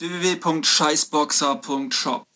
www.scheißboxer.shop